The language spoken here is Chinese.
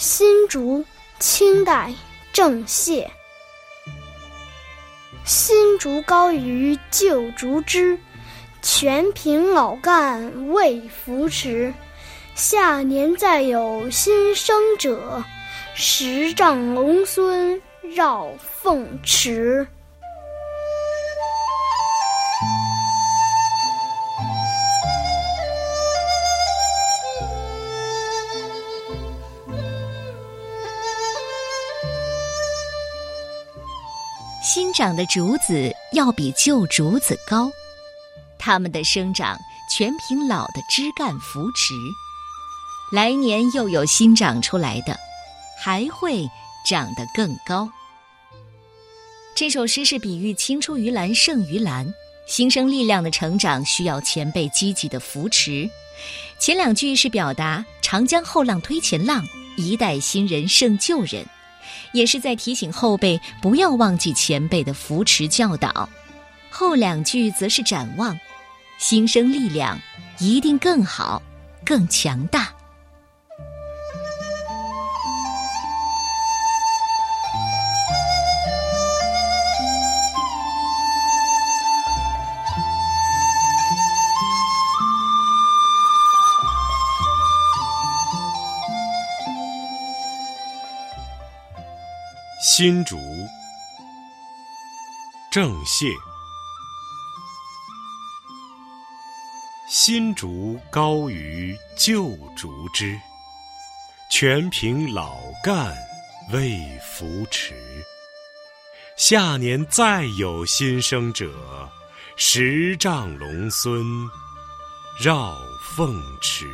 新竹，清代郑燮。新竹高于旧竹枝，全凭老干未扶持。下年再有新生者，十丈龙孙绕凤池。新长的竹子要比旧竹子高，它们的生长全凭老的枝干扶持。来年又有新长出来的，还会长得更高。这首诗是比喻青出于蓝胜于蓝，新生力量的成长需要前辈积极的扶持。前两句是表达长江后浪推前浪，一代新人胜旧人。也是在提醒后辈不要忘记前辈的扶持教导，后两句则是展望，新生力量一定更好、更强大。新竹，郑燮。新竹高于旧竹枝，全凭老干未扶持。下年再有新生者，十丈龙孙绕凤池。